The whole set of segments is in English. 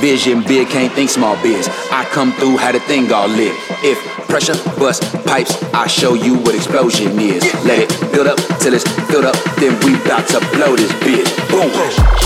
Vision big, can't think small biz. I come through, how the thing all lit. If pressure bust pipes, I show you what explosion is. Let it build up till it's filled up, then we bout to blow this bitch. Boom.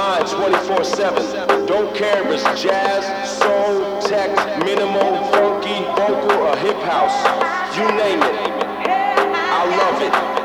mind 24 7. Dope cameras, jazz, soul, tech, minimal, funky, vocal, or hip house. You name it. I love it.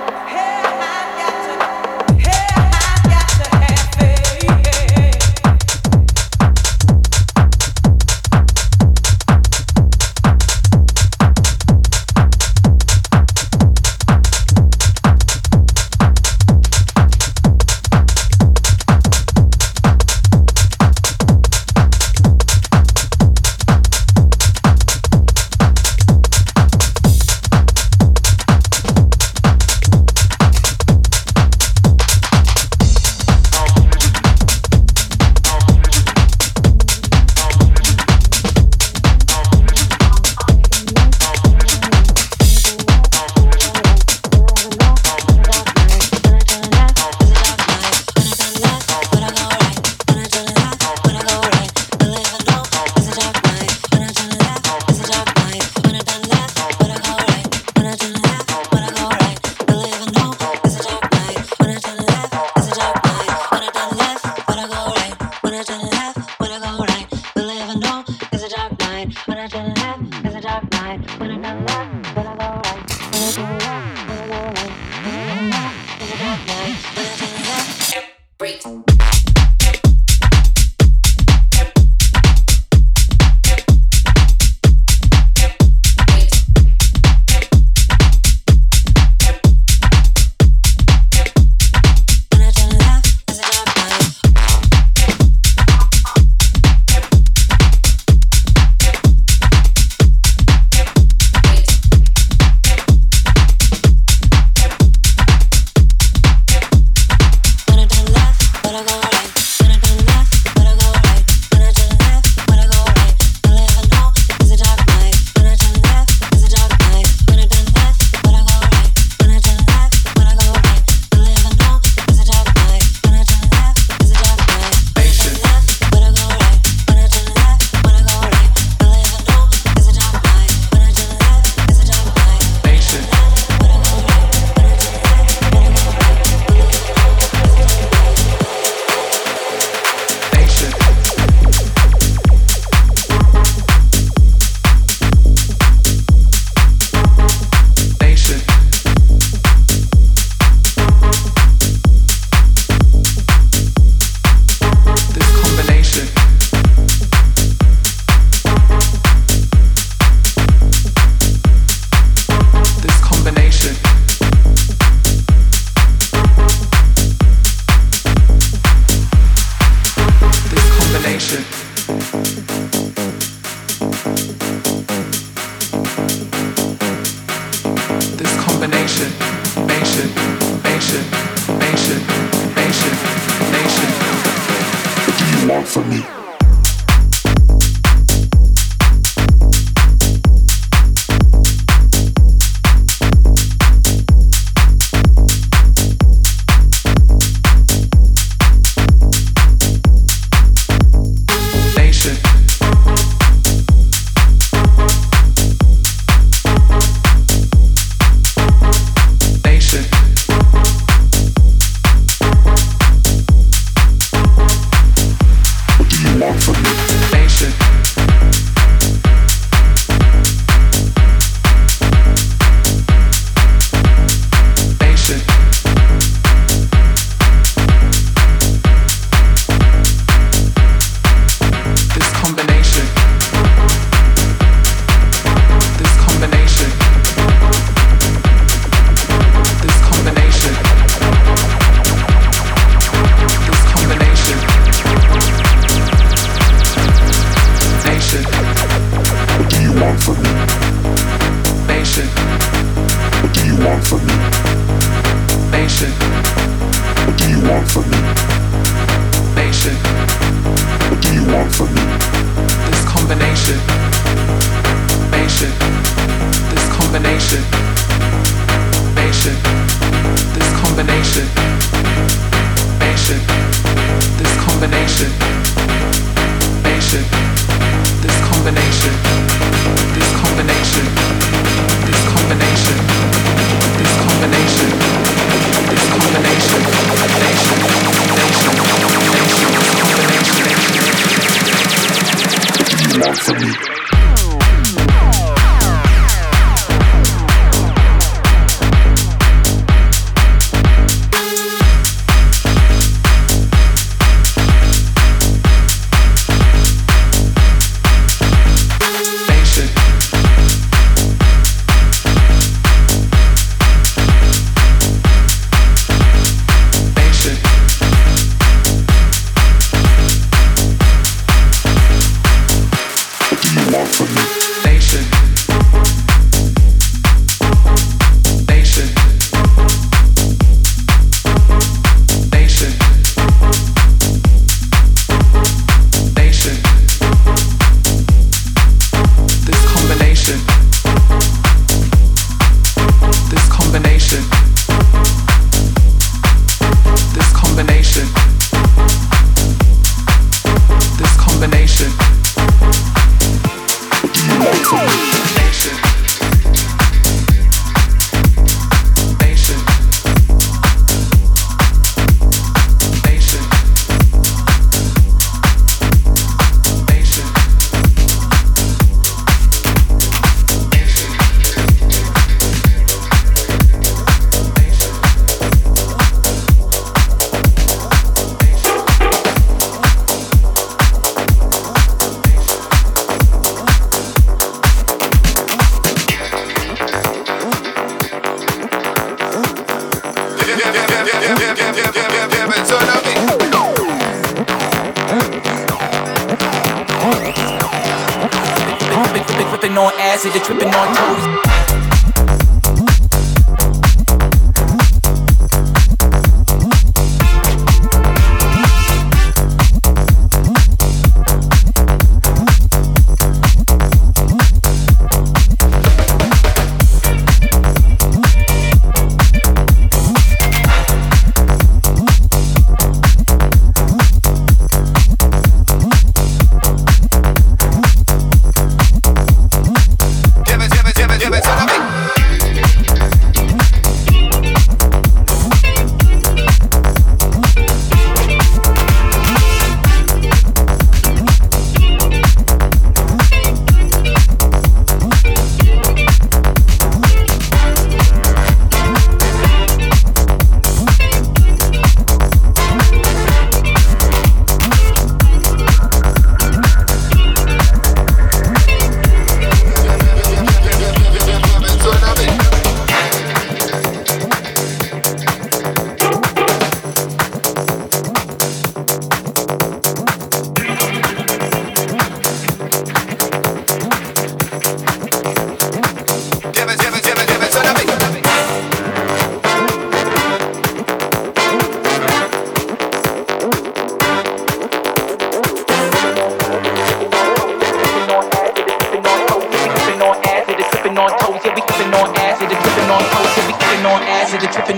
Nation.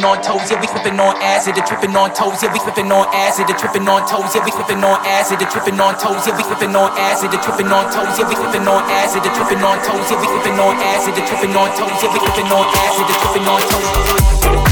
On toes, yeah, we tripping on acid, tripping on toes, yeah, we tripping on acid, tripping on toes, yeah, we tripping on acid, tripping on toes, yeah, we tripping on acid, tripping on toes, yeah, we tripping on acid, tripping on toes, yeah, we tripping on acid, tripping on toes.